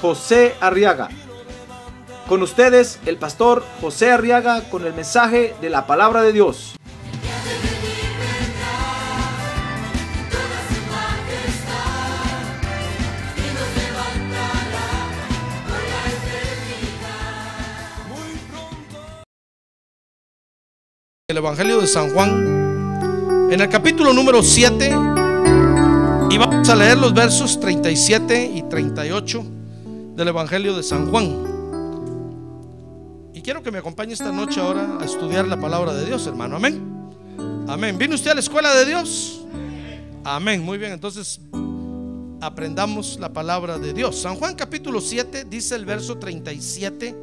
José Arriaga. Con ustedes, el pastor José Arriaga con el mensaje de la palabra de Dios. El Evangelio de San Juan, en el capítulo número 7, y vamos a leer los versos 37 y 38 del Evangelio de San Juan. Y quiero que me acompañe esta noche ahora a estudiar la palabra de Dios, hermano. Amén. Amén. ¿Vino usted a la escuela de Dios? Amén. Muy bien, entonces aprendamos la palabra de Dios. San Juan capítulo 7 dice el verso 37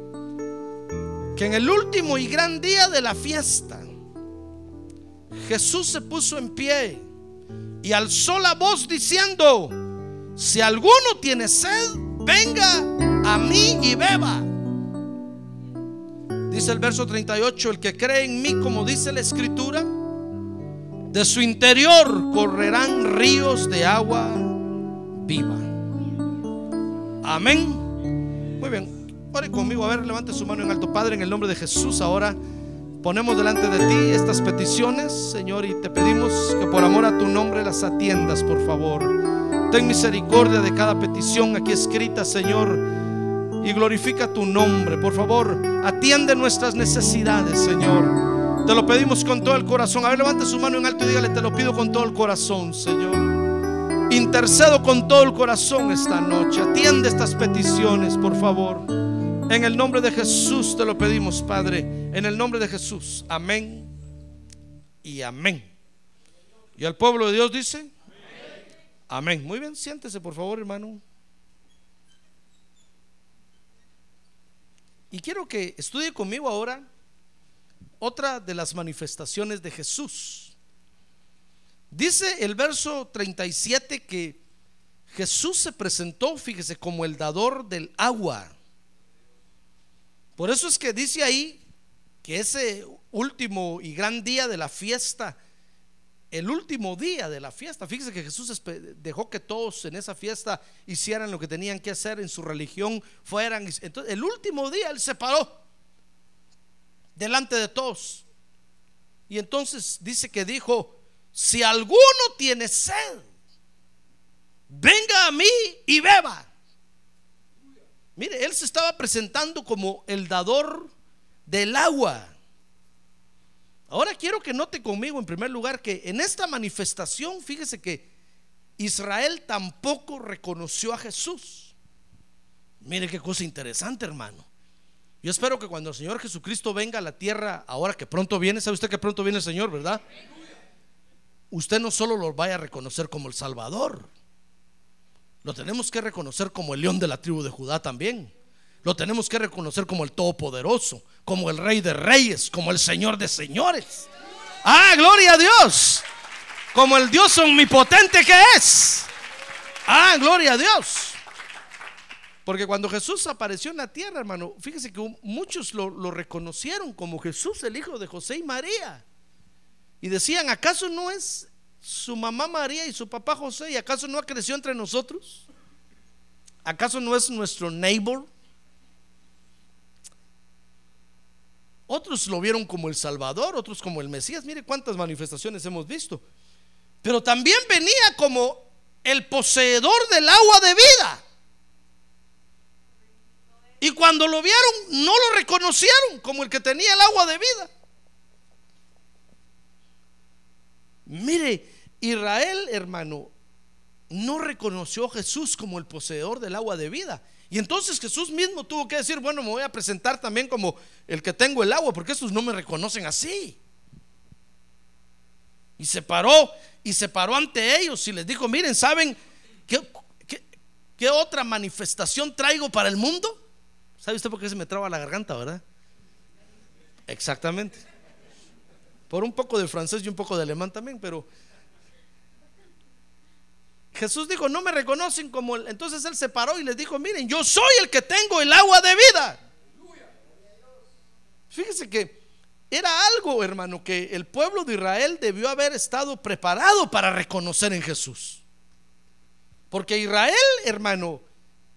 que en el último y gran día de la fiesta Jesús se puso en pie y alzó la voz diciendo, si alguno tiene sed, venga a mí y beba. Dice el verso 38, el que cree en mí, como dice la escritura, de su interior correrán ríos de agua viva. Amén. Muy bien. Ore conmigo, a ver, levante su mano en alto, Padre, en el nombre de Jesús ahora. Ponemos delante de ti estas peticiones, Señor, y te pedimos que por amor a tu nombre las atiendas, por favor. Ten misericordia de cada petición aquí escrita, Señor, y glorifica tu nombre. Por favor, atiende nuestras necesidades, Señor. Te lo pedimos con todo el corazón. A ver, levante su mano en alto y dígale, te lo pido con todo el corazón, Señor. Intercedo con todo el corazón esta noche. Atiende estas peticiones, por favor. En el nombre de Jesús te lo pedimos, Padre. En el nombre de Jesús. Amén y amén. Y al pueblo de Dios dice, amén. Muy bien, siéntese por favor, hermano. Y quiero que estudie conmigo ahora otra de las manifestaciones de Jesús. Dice el verso 37 que Jesús se presentó, fíjese, como el dador del agua. Por eso es que dice ahí que ese último y gran día de la fiesta, el último día de la fiesta, fíjese que Jesús dejó que todos en esa fiesta hicieran lo que tenían que hacer en su religión, fueran. Entonces, el último día Él se paró delante de todos. Y entonces dice que dijo, si alguno tiene sed, venga a mí y beba. Mire, él se estaba presentando como el dador del agua. Ahora quiero que note conmigo en primer lugar que en esta manifestación, fíjese que Israel tampoco reconoció a Jesús. Mire qué cosa interesante, hermano. Yo espero que cuando el Señor Jesucristo venga a la tierra, ahora que pronto viene, sabe usted que pronto viene el Señor, ¿verdad? Usted no solo lo vaya a reconocer como el Salvador, lo tenemos que reconocer como el león de la tribu de Judá también. Lo tenemos que reconocer como el Todopoderoso, como el Rey de Reyes, como el Señor de Señores. Ah, gloria a Dios. Como el Dios omnipotente que es. Ah, gloria a Dios. Porque cuando Jesús apareció en la tierra, hermano, fíjese que muchos lo, reconocieron como Jesús, el hijo de José y María. Y decían, ¿acaso no es su mamá María y su papá José? ¿Y acaso no creció entre nosotros? ¿Acaso no es nuestro neighbor? Otros lo vieron como el Salvador, otros como el Mesías. Mire cuántas manifestaciones hemos visto. Pero también venía como el poseedor del agua de vida. Y cuando lo vieron, no lo reconocieron como el que tenía el agua de vida. Mire, Israel, hermano, no reconoció a Jesús como el poseedor del agua de vida. Y entonces Jesús mismo tuvo que decir, bueno, me voy a presentar también como el que tengo el agua, porque estos no me reconocen así. Y se paró, y se paró ante ellos y les dijo, miren, ¿saben qué, qué, otra manifestación traigo para el mundo? ¿Sabe usted por qué se me traba la garganta, verdad? Exactamente. Por un poco de francés y un poco de alemán también, pero Jesús dijo, no me reconocen como... el-". Entonces él se paró y les dijo, miren, yo soy el que tengo el agua de vida. Fíjese que era algo, hermano, que el pueblo de Israel debió haber estado preparado para reconocer en Jesús. Porque Israel, hermano,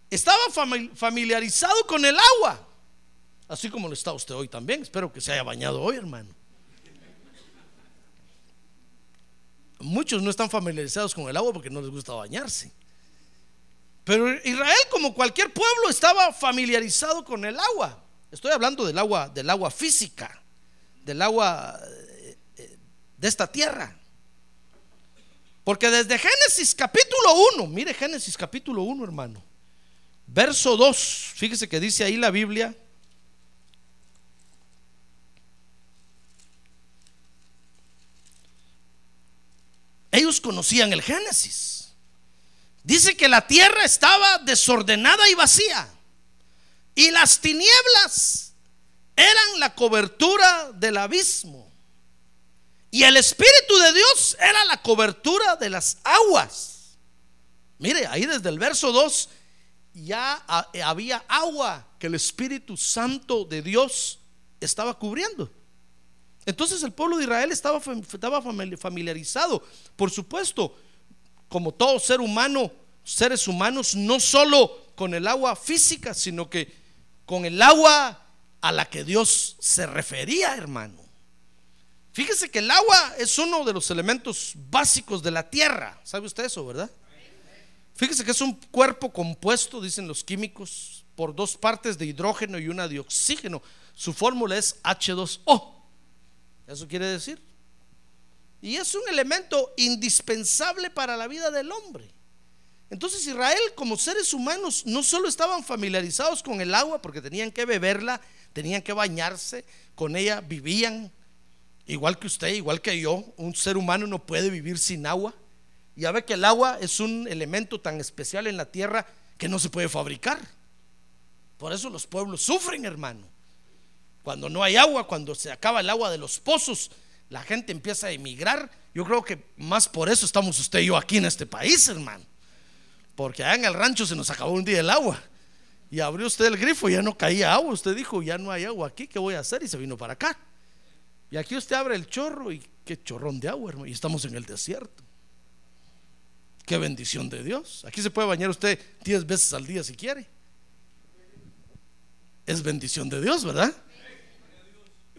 estaba fami- familiarizado con el agua. Así como lo está usted hoy también. Espero que se haya bañado hoy, hermano. Muchos no están familiarizados con el agua porque no les gusta bañarse. Pero Israel, como cualquier pueblo, estaba familiarizado con el agua. Estoy hablando del agua, del agua física, del agua eh, eh, de esta tierra. Porque desde Génesis capítulo 1, mire Génesis capítulo 1, hermano. Verso 2, fíjese que dice ahí la Biblia. Ellos conocían el Génesis. Dice que la tierra estaba desordenada y vacía. Y las tinieblas eran la cobertura del abismo. Y el Espíritu de Dios era la cobertura de las aguas. Mire, ahí desde el verso 2 ya ha- había agua que el Espíritu Santo de Dios estaba cubriendo. Entonces el pueblo de Israel estaba, fam- estaba famili- familiarizado, por supuesto, como todo ser humano, seres humanos, no solo con el agua física, sino que con el agua a la que Dios se refería, hermano. Fíjese que el agua es uno de los elementos básicos de la tierra. ¿Sabe usted eso, verdad? Fíjese que es un cuerpo compuesto, dicen los químicos, por dos partes de hidrógeno y una de oxígeno. Su fórmula es H2O. Eso quiere decir. Y es un elemento indispensable para la vida del hombre. Entonces Israel como seres humanos no solo estaban familiarizados con el agua porque tenían que beberla, tenían que bañarse, con ella vivían, igual que usted, igual que yo, un ser humano no puede vivir sin agua. Ya ve que el agua es un elemento tan especial en la tierra que no se puede fabricar. Por eso los pueblos sufren, hermano. Cuando no hay agua, cuando se acaba el agua de los pozos, la gente empieza a emigrar. Yo creo que más por eso estamos usted y yo aquí en este país, hermano. Porque allá en el rancho se nos acabó un día el agua. Y abrió usted el grifo y ya no caía agua. Usted dijo, ya no hay agua aquí, ¿qué voy a hacer? Y se vino para acá. Y aquí usted abre el chorro y qué chorrón de agua, hermano. Y estamos en el desierto. Qué bendición de Dios. Aquí se puede bañar usted 10 veces al día si quiere. Es bendición de Dios, ¿verdad?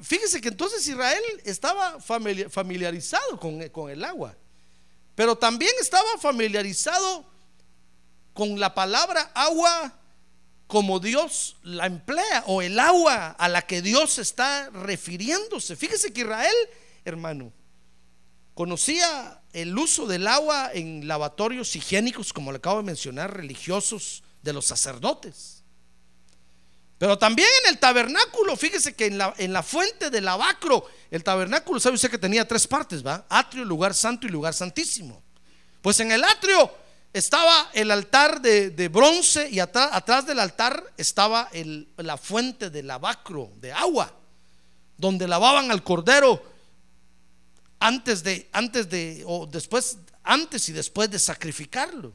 Fíjese que entonces Israel estaba famili- familiarizado con, con el agua, pero también estaba familiarizado con la palabra agua como Dios la emplea o el agua a la que Dios está refiriéndose. Fíjese que Israel, hermano, conocía el uso del agua en lavatorios higiénicos, como le acabo de mencionar, religiosos de los sacerdotes. Pero también en el tabernáculo, fíjese que en la, en la fuente del lavacro, el tabernáculo, sabe usted que tenía tres partes, ¿va? Atrio, lugar santo y lugar santísimo. Pues en el atrio estaba el altar de, de bronce y atrás, atrás del altar estaba el- la fuente del lavacro, de agua, donde lavaban al cordero antes de, antes de, o después, antes y después de sacrificarlo.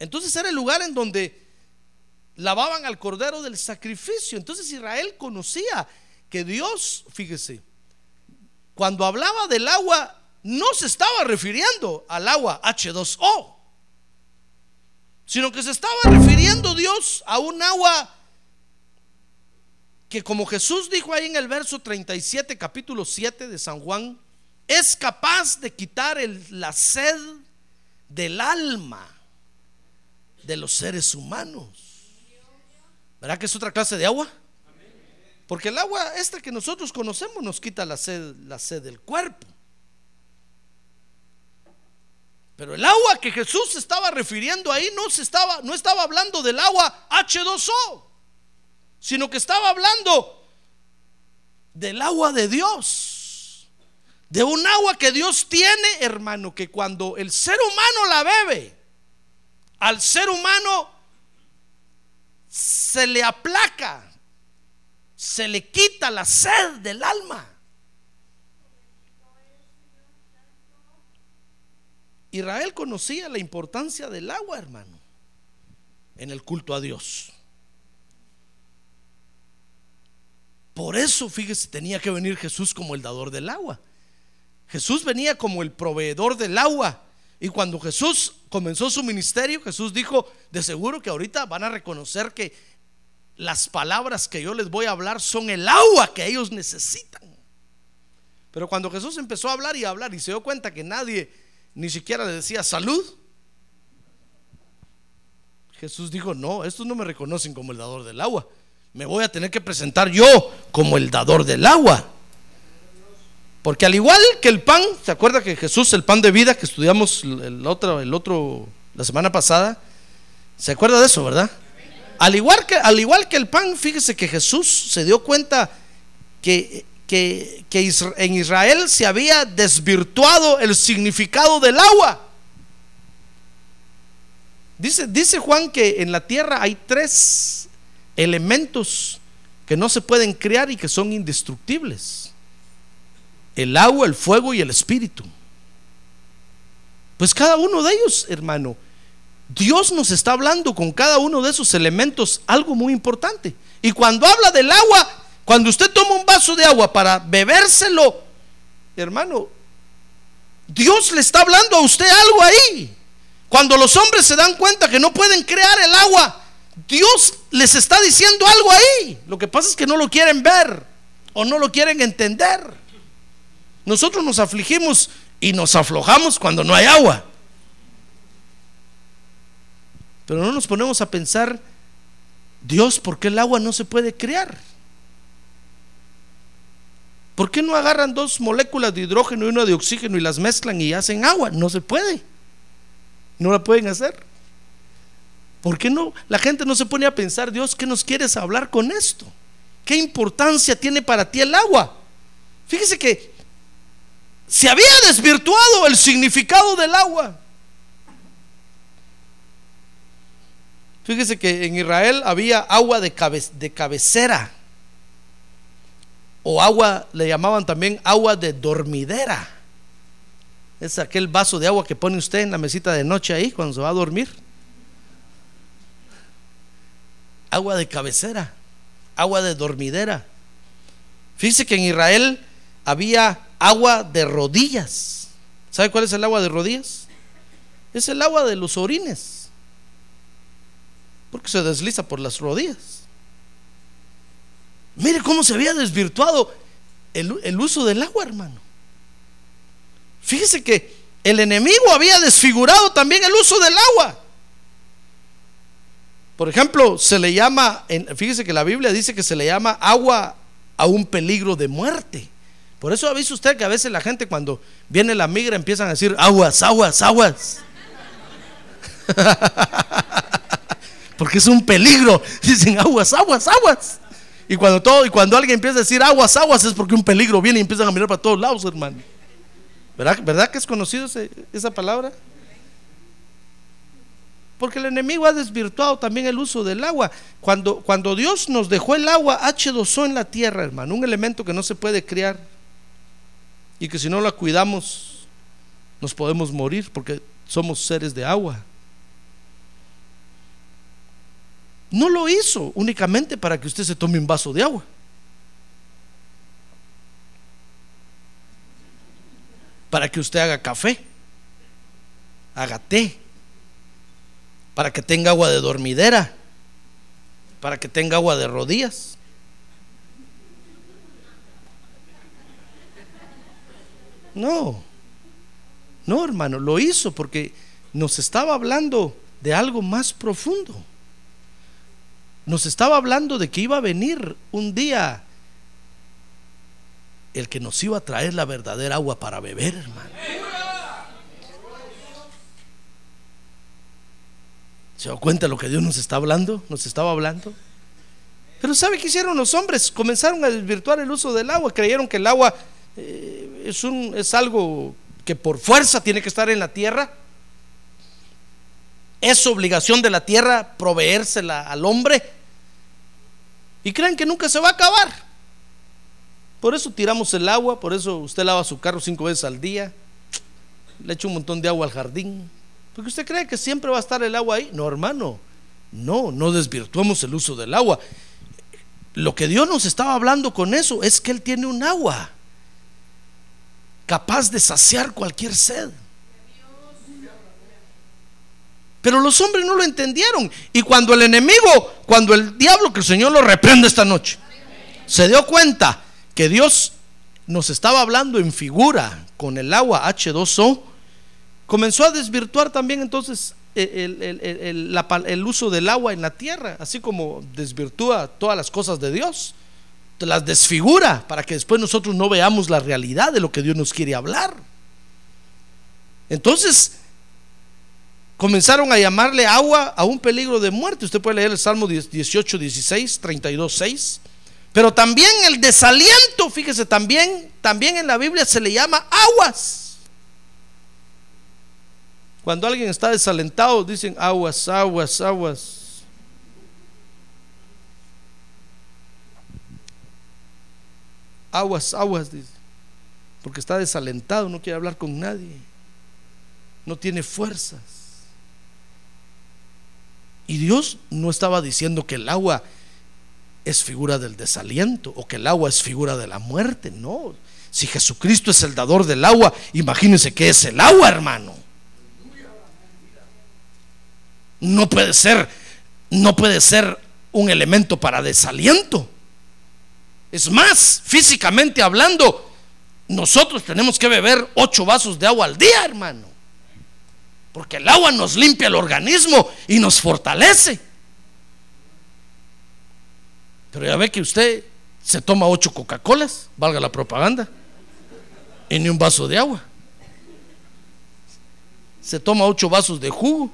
Entonces era el lugar en donde lavaban al cordero del sacrificio. Entonces Israel conocía que Dios, fíjese, cuando hablaba del agua, no se estaba refiriendo al agua H2O, sino que se estaba refiriendo Dios a un agua que como Jesús dijo ahí en el verso 37, capítulo 7 de San Juan, es capaz de quitar la sed del alma de los seres humanos. ¿Verdad que es otra clase de agua? Porque el agua esta que nosotros conocemos nos quita la sed, la sed del cuerpo. Pero el agua que Jesús estaba refiriendo ahí no se estaba no estaba hablando del agua H2O, sino que estaba hablando del agua de Dios. De un agua que Dios tiene, hermano, que cuando el ser humano la bebe, al ser humano se le aplaca, se le quita la sed del alma. Israel conocía la importancia del agua, hermano, en el culto a Dios. Por eso, fíjese, tenía que venir Jesús como el dador del agua. Jesús venía como el proveedor del agua. Y cuando Jesús comenzó su ministerio, Jesús dijo, de seguro que ahorita van a reconocer que las palabras que yo les voy a hablar son el agua que ellos necesitan. Pero cuando Jesús empezó a hablar y a hablar y se dio cuenta que nadie ni siquiera le decía salud, Jesús dijo, no, estos no me reconocen como el dador del agua. Me voy a tener que presentar yo como el dador del agua. Porque al igual que el pan, ¿se acuerda que Jesús, el pan de vida que estudiamos el otro, el otro, la semana pasada? ¿Se acuerda de eso, verdad? Al igual que, al igual que el pan, fíjese que Jesús se dio cuenta que, que, que en Israel se había desvirtuado el significado del agua. Dice, dice Juan que en la tierra hay tres elementos que no se pueden crear y que son indestructibles. El agua, el fuego y el espíritu. Pues cada uno de ellos, hermano, Dios nos está hablando con cada uno de esos elementos algo muy importante. Y cuando habla del agua, cuando usted toma un vaso de agua para bebérselo, hermano, Dios le está hablando a usted algo ahí. Cuando los hombres se dan cuenta que no pueden crear el agua, Dios les está diciendo algo ahí. Lo que pasa es que no lo quieren ver o no lo quieren entender. Nosotros nos afligimos y nos aflojamos cuando no hay agua. Pero no nos ponemos a pensar, Dios, ¿por qué el agua no se puede crear? ¿Por qué no agarran dos moléculas de hidrógeno y una de oxígeno y las mezclan y hacen agua? No se puede. No la pueden hacer. ¿Por qué no? La gente no se pone a pensar, Dios, ¿qué nos quieres hablar con esto? ¿Qué importancia tiene para ti el agua? Fíjese que se había desvirtuado el significado del agua. Fíjese que en Israel había agua de, de cabecera. O agua, le llamaban también agua de dormidera. Es aquel vaso de agua que pone usted en la mesita de noche ahí cuando se va a dormir. agua de cabecera, agua de dormidera. Fíjese que en Israel había agua de rodillas. ¿Sabe cuál es el agua de rodillas? Es el agua de los orines. Porque se desliza por las rodillas. Mire cómo se había desvirtuado el, el uso del agua, hermano. Fíjese que el enemigo había desfigurado también el uso del agua. Por ejemplo, se le llama, fíjese que la Biblia dice que se le llama agua a un peligro de muerte. Por eso ha visto usted que a veces la gente cuando viene la migra empiezan a decir aguas, aguas, aguas. Porque es un peligro. Dicen aguas, aguas, aguas. Y cuando todo, y cuando alguien empieza a decir aguas, aguas, es porque un peligro viene y empiezan a mirar para todos lados, hermano. ¿Verdad, ¿verdad que es conocido esa palabra? Porque el enemigo ha desvirtuado también el uso del agua. Cuando, cuando Dios nos dejó el agua H2O en la tierra, hermano, un elemento que no se puede criar y que si no la cuidamos nos podemos morir porque somos seres de agua. No lo hizo únicamente para que usted se tome un vaso de agua. Para que usted haga café, haga té, para que tenga agua de dormidera, para que tenga agua de rodillas. No, no hermano, lo hizo porque nos estaba hablando de algo más profundo. Nos estaba hablando de que iba a venir un día el que nos iba a traer la verdadera agua para beber, hermano. ¿Se da cuenta lo que Dios nos está hablando? Nos estaba hablando. Pero ¿sabe qué hicieron los hombres? Comenzaron a desvirtuar el uso del agua. Creyeron que el agua eh, es, un, es algo que por fuerza tiene que estar en la tierra. Es obligación de la tierra proveérsela al hombre. Y creen que nunca se va a acabar. Por eso tiramos el agua, por eso usted lava su carro cinco veces al día, le echa un montón de agua al jardín. Porque usted cree que siempre va a estar el agua ahí. No, hermano, no, no desvirtuamos el uso del agua. Lo que Dios nos estaba hablando con eso es que Él tiene un agua capaz de saciar cualquier sed. Pero los hombres no lo entendieron. Y cuando el enemigo, cuando el diablo, que el Señor lo reprende esta noche, se dio cuenta que Dios nos estaba hablando en figura con el agua H2O, comenzó a desvirtuar también entonces el, uso del agua en la tierra, así como desvirtúa todas las cosas de Dios, las desfigura para que después nosotros no veamos la realidad de lo que Dios nos quiere hablar. Entonces, comenzaron a llamarle agua a un peligro de muerte. Usted puede leer el Salmo 18, 16, 32, 6. Pero también el desaliento, fíjese, también, también en la Biblia se le llama aguas. Cuando alguien está desalentado, dicen aguas, aguas, aguas. Aguas, aguas, dice. Porque está desalentado, no quiere hablar con nadie. No tiene fuerzas. Y Dios no estaba diciendo que el agua es figura del desaliento o que el agua es figura de la muerte. No. Si Jesucristo es el dador del agua, imagínense que es el agua, hermano. No puede ser, no puede ser un elemento para desaliento. Es más, físicamente hablando, nosotros tenemos que beber ocho vasos de agua al día, hermano. Porque el agua nos limpia el organismo y nos fortalece. Pero ya ve que usted se toma ocho Coca-Colas, valga la propaganda, y ni un vaso de agua. Se toma ocho vasos de jugo,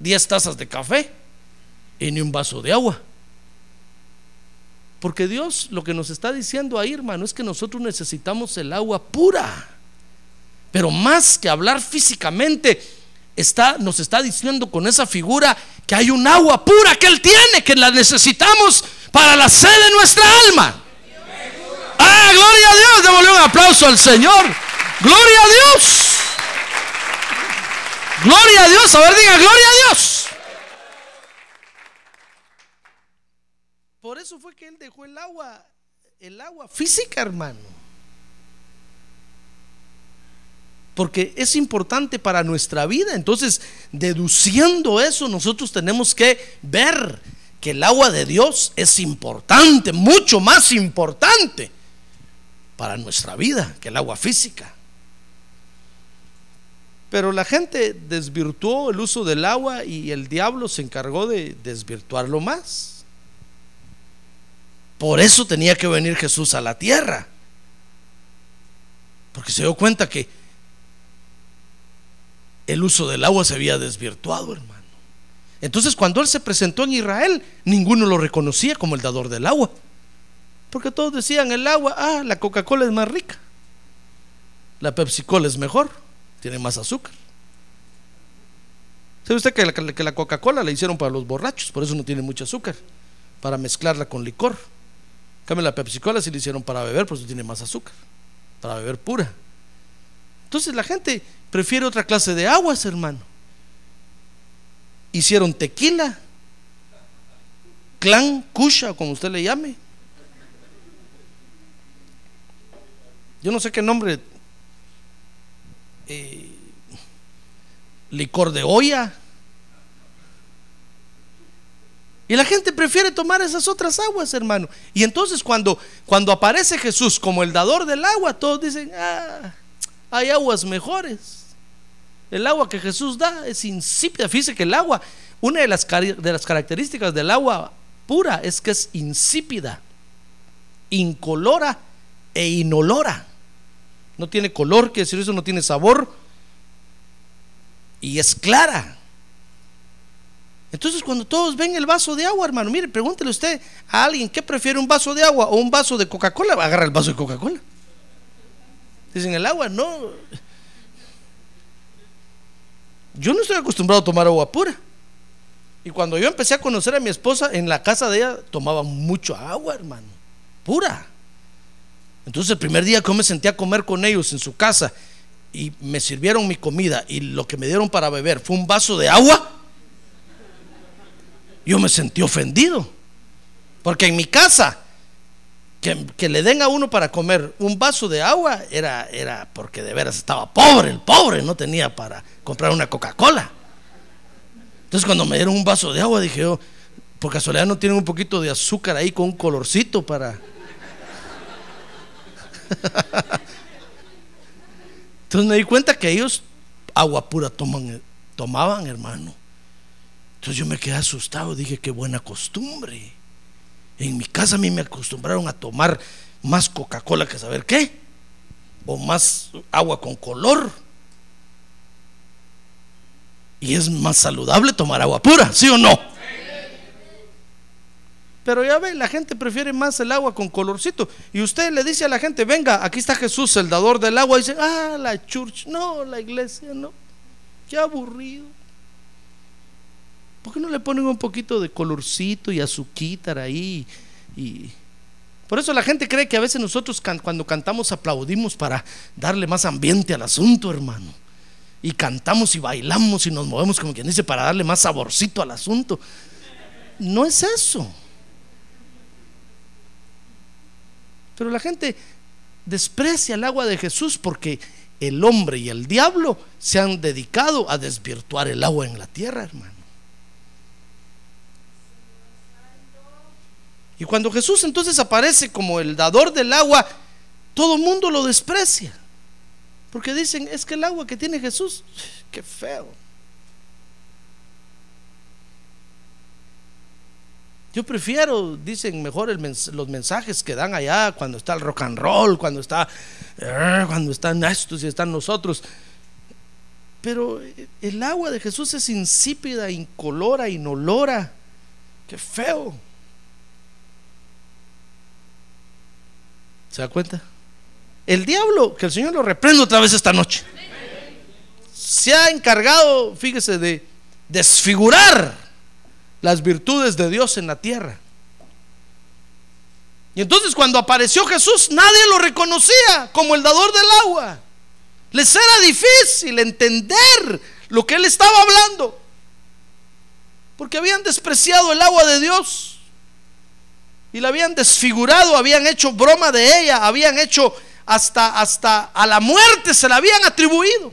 diez tazas de café y ni un vaso de agua. Porque Dios lo que nos está diciendo ahí, hermano, es que nosotros necesitamos el agua pura. Pero más que hablar físicamente, está, nos está diciendo con esa figura que hay un agua pura que Él tiene, que la necesitamos para la sed de nuestra alma. Ah, gloria a Dios. Démosle un aplauso al Señor. Gloria a Dios. Gloria a Dios. A ver, diga, gloria a Dios. Por eso fue que Él dejó el agua, el agua física, hermano. porque es importante para nuestra vida. Entonces, deduciendo eso, nosotros tenemos que ver que el agua de Dios es importante, mucho más importante para nuestra vida que el agua física. Pero la gente desvirtuó el uso del agua y el diablo se encargó de desvirtuarlo más. Por eso tenía que venir Jesús a la tierra. Porque se dio cuenta que el uso del agua se había desvirtuado, hermano. Entonces cuando él se presentó en Israel, ninguno lo reconocía como el dador del agua. Porque todos decían, el agua, ah, la Coca-Cola es más rica. La Pepsi-Cola es mejor, tiene más azúcar. ¿Sabe usted que la, Coca-Cola la hicieron para los borrachos? Por eso no tiene mucho azúcar, para mezclarla con licor. Cambia la Pepsi-Cola si la hicieron para beber, por eso tiene más azúcar, para beber pura. Entonces la gente prefiere otra clase de aguas, hermano. Hicieron tequila, clan, kusha, como usted le llame. Yo no sé qué nombre. Eh, licor de olla. Y la gente prefiere tomar esas otras aguas, hermano. Y entonces cuando, cuando aparece Jesús como el dador del agua, todos dicen, ah, hay aguas mejores. El agua que Jesús da es insípida. Fíjese que el agua, una de las, de las características del agua pura es que es insípida, incolora e inolora. No tiene color, quiere decir eso, no tiene sabor y es clara. Entonces, cuando todos ven el vaso de agua, hermano, mire, pregúntele usted a alguien qué prefiere un vaso de agua o un vaso de Coca-Cola, agarra el vaso de Coca-Cola. Dicen, el agua no. Yo no estoy acostumbrado a tomar agua pura. Y cuando yo empecé a conocer a mi esposa, en la casa de ella tomaba mucho agua, hermano, pura. Entonces el primer día que yo me senté a comer con ellos en su casa y me sirvieron mi comida y lo que me dieron para beber fue un vaso de agua, yo me sentí ofendido. Porque en mi casa, que, que le den a uno para comer un vaso de agua era, era porque de veras estaba pobre, el pobre no tenía para comprar una Coca-Cola. Entonces cuando me dieron un vaso de agua dije yo, por casualidad no tienen un poquito de azúcar ahí con un colorcito para... Entonces me di cuenta que ellos agua pura toman, tomaban, hermano. Entonces yo me quedé asustado, dije, qué buena costumbre. En mi casa a mí me acostumbraron a tomar más Coca-Cola que saber qué, o más agua con color. Y es más saludable tomar agua pura, ¿sí o no? Pero ya ve, la gente prefiere más el agua con colorcito. Y usted le dice a la gente, venga, aquí está Jesús, el dador del agua. Y dice, ah, la church, no, la iglesia, no. Qué aburrido. ¿Por qué no le ponen un poquito de colorcito y azuquitar ahí? Y por eso la gente cree que a veces nosotros cuando cantamos aplaudimos para darle más ambiente al asunto, hermano. Y cantamos y bailamos y nos movemos como quien dice para darle más saborcito al asunto. No es eso. Pero la gente desprecia el agua de Jesús porque el hombre y el diablo se han dedicado a desvirtuar el agua en la tierra, hermano. Y cuando Jesús entonces aparece como el dador del agua, todo el mundo lo desprecia. Porque dicen, es que el agua que tiene Jesús, qué feo. Yo prefiero, dicen mejor los mensajes que dan allá cuando está el rock and roll, cuando está, eh, cuando están estos y están nosotros. Pero el agua de Jesús es insípida, incolora, inolora. Qué feo. ¿Se da cuenta? El diablo, que el Señor lo reprenda otra vez esta noche, se ha encargado, fíjese, de desfigurar las virtudes de Dios en la tierra. Y entonces cuando apareció Jesús, nadie lo reconocía como el dador del agua. Les era difícil entender lo que él estaba hablando. Porque habían despreciado el agua de Dios y la habían desfigurado, habían hecho broma de ella, habían hecho hasta, hasta a la muerte se la habían atribuido.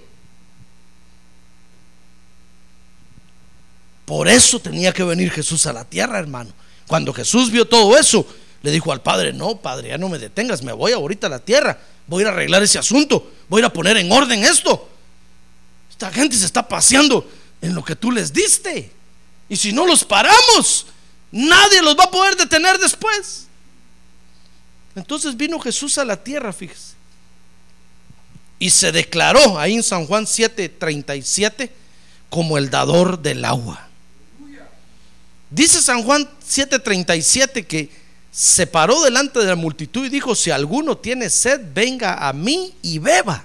Por eso tenía que venir Jesús a la tierra, hermano. Cuando Jesús vio todo eso, le dijo al Padre, no, Padre, ya no me detengas, me voy ahorita a la tierra, voy a ir a arreglar ese asunto, voy a ir a poner en orden esto. Esta gente se está paseando en lo que tú les diste. Y si no los paramos, Nadie los va a poder detener después. Entonces vino Jesús a la tierra, fíjese. Y se declaró ahí en San Juan 7:37 como el dador del agua. Dice San Juan 7:37 que se paró delante de la multitud y dijo, si alguno tiene sed, venga a mí y beba.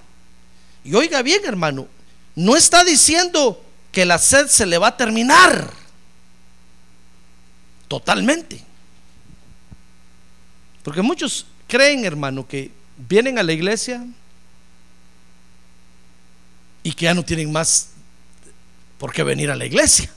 Y oiga bien, hermano, no está diciendo que la sed se le va a terminar totalmente. Porque muchos creen, hermano, que vienen a la iglesia y que ya no tienen más por qué venir a la iglesia.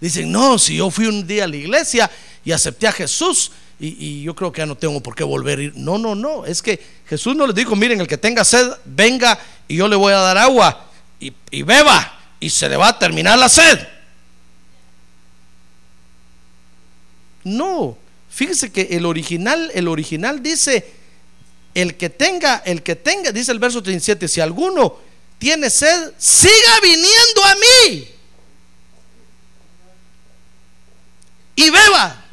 Dicen, no, si yo fui un día a la iglesia y acepté a Jesús y, yo creo que ya no tengo por qué volver a ir. No, no, no, es que Jesús no les dijo, miren, el que tenga sed, venga y yo le voy a dar agua y, y beba y se le va a terminar la sed. No, fíjese que el original, el original dice, el que tenga, el que tenga, dice el verso 37, si alguno tiene sed, siga viniendo a mí y beba.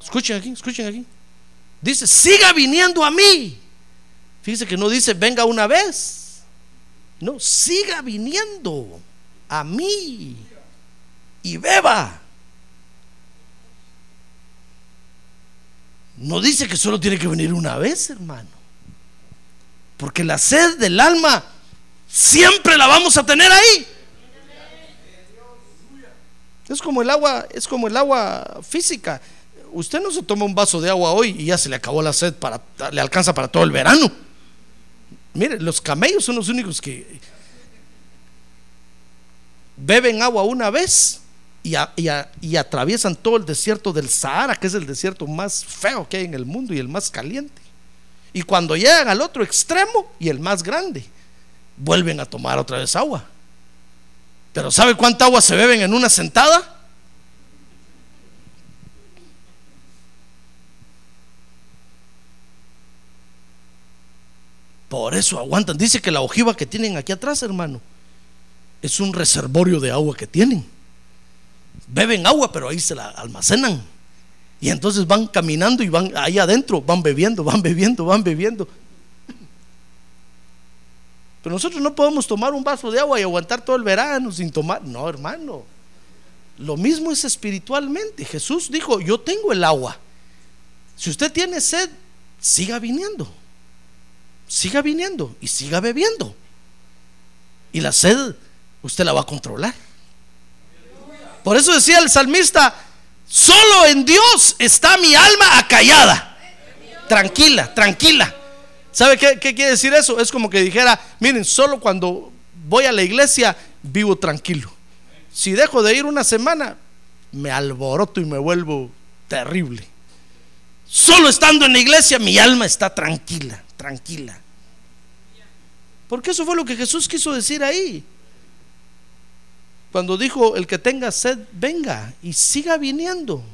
Escuchen aquí, escuchen aquí. Dice, siga viniendo a mí. Fíjese que no dice, venga una vez. No, siga viniendo a mí y beba. No dice que solo tiene que venir una vez, hermano. Porque la sed del alma siempre la vamos a tener ahí. Es como el agua, es como el agua física. Usted no se toma un vaso de agua hoy y ya se le acabó la sed para le alcanza para todo el verano. Mire, los camellos son los únicos que beben agua una vez y, atraviesan todo el desierto del Sahara, que es el desierto más feo que hay en el mundo y el más caliente. Y cuando llegan al otro extremo y el más grande, vuelven a tomar otra vez agua. Pero ¿sabe cuánta agua se beben en una sentada? Por eso aguantan. Dice que la ojiva que tienen aquí atrás, hermano, es un reservorio de agua que tienen. Beben agua, pero ahí se la almacenan. Y entonces van caminando y van ahí adentro, van bebiendo, van bebiendo, van bebiendo. Pero nosotros no podemos tomar un vaso de agua y aguantar todo el verano sin tomar. No, hermano. Lo mismo es espiritualmente. Jesús dijo, yo tengo el agua. Si usted tiene sed, siga viniendo. Siga viniendo y siga bebiendo. Y la sed usted la va a controlar. Por eso decía el salmista, solo en Dios está mi alma acallada. Tranquila, tranquila. ¿Sabe qué, qué quiere decir eso? Es como que dijera, miren, solo cuando voy a la iglesia vivo tranquilo. Si dejo de ir una semana, me alboroto y me vuelvo terrible. Solo estando en la iglesia, mi alma está tranquila, tranquila. Porque eso fue lo que Jesús quiso decir ahí. Cuando dijo, el que tenga sed, venga y siga viniendo.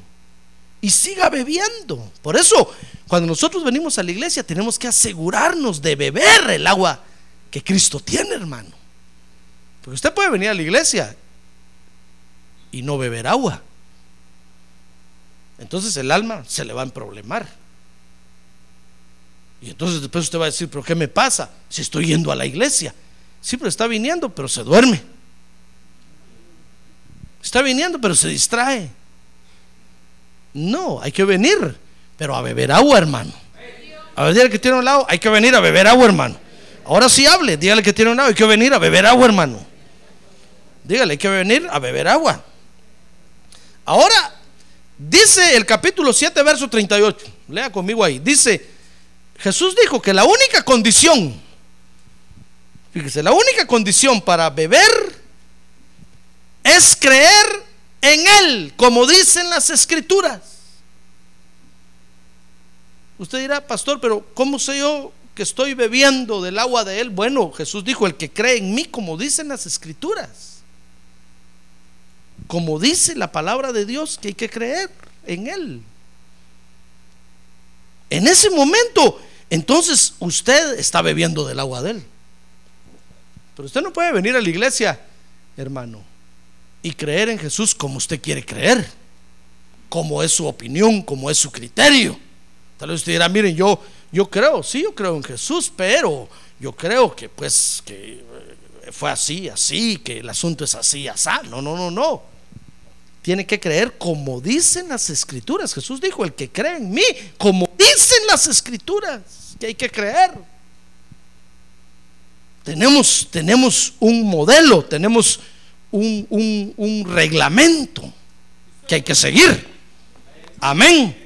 Y siga bebiendo. Por eso, cuando nosotros venimos a la iglesia, tenemos que asegurarnos de beber el agua que Cristo tiene, hermano. Porque usted puede venir a la iglesia y no beber agua. Entonces el alma se le va a emproblemar. Y entonces después usted va a decir, pero ¿qué me pasa si estoy yendo a la iglesia? Sí, pero está viniendo, pero se duerme. Está viniendo, pero se distrae. No, hay que venir, pero a beber agua, hermano. A ver, dígale que tiene un lado, hay que venir a beber agua, hermano. Ahora sí hable, dígale que tiene un lado, hay que venir a beber agua, hermano. Dígale, hay que venir a beber agua. Ahora, dice el capítulo 7, verso 38. Lea conmigo ahí. Dice, Jesús dijo que la única condición, fíjese, la única condición para beber es creer en Él, como dicen las escrituras. Usted dirá, pastor, pero ¿cómo sé yo que estoy bebiendo del agua de Él? Bueno, Jesús dijo, el que cree en mí, como dicen las escrituras. Como dice la palabra de Dios, que hay que creer en Él. En ese momento, entonces usted está bebiendo del agua de Él. Pero usted no puede venir a la iglesia, hermano, y creer en Jesús como usted quiere creer, como es su opinión, como es su criterio. Tal vez usted dirá, miren, yo, yo creo, sí, yo creo en Jesús, pero yo creo que pues que eh, fue así, así, que el asunto es así, así. No, no, no, no. Tiene que creer como dicen las escrituras. Jesús dijo, el que cree en mí, como dicen las escrituras, que hay que creer. Tenemos, tenemos un modelo, tenemos un, un, un reglamento que hay que seguir. Amén.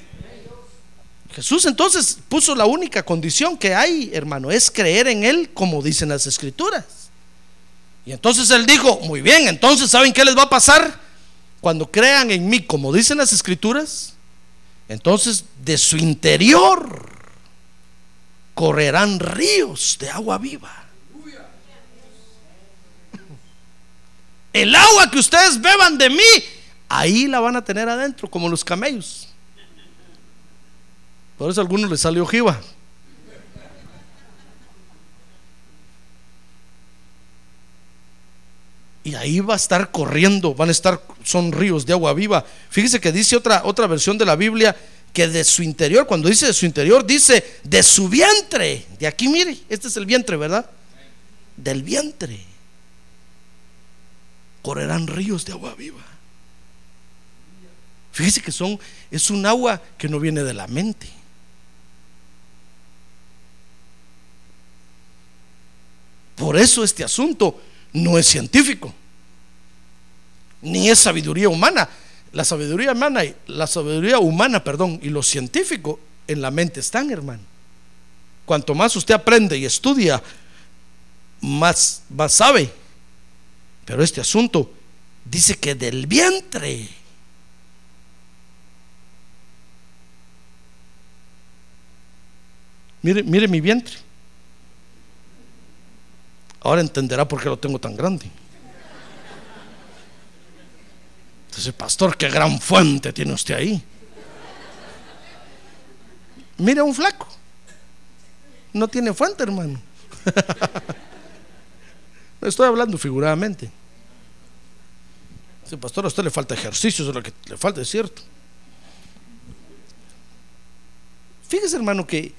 Jesús entonces puso la única condición que hay, hermano, es creer en Él como dicen las escrituras. Y entonces Él dijo, muy bien, entonces ¿saben qué les va a pasar? Cuando crean en mí como dicen las escrituras, entonces de su interior correrán ríos de agua viva. El agua que ustedes beban de mí, ahí la van a tener adentro, como los camellos. Por eso a algunos les salió ojiva. Y ahí va a estar corriendo, van a estar, son ríos de agua viva. Fíjese que dice otra, otra versión de la Biblia que de su interior, cuando dice de su interior, dice de su vientre. De aquí, mire, este es el vientre, ¿verdad? Del vientre correrán ríos de agua viva. Fíjese que son, es un agua que no viene de la mente. Por eso este asunto no es científico. ni es sabiduría humana. La sabiduría humana, y- la sabiduría humana, perdón, y lo científico en la mente están, hermano. Cuanto más usted aprende y estudia, más, más sabe. Pero este asunto dice que del vientre. Mire, mire mi vientre. Ahora entenderá por qué lo tengo tan grande. Entonces, pastor, qué gran fuente tiene usted ahí. Mire a un flaco. No tiene fuente, hermano. Estoy hablando figuradamente. Dice, pastor, a usted le falta ejercicio, eso es lo que le falta, es cierto. Fíjese, hermano, que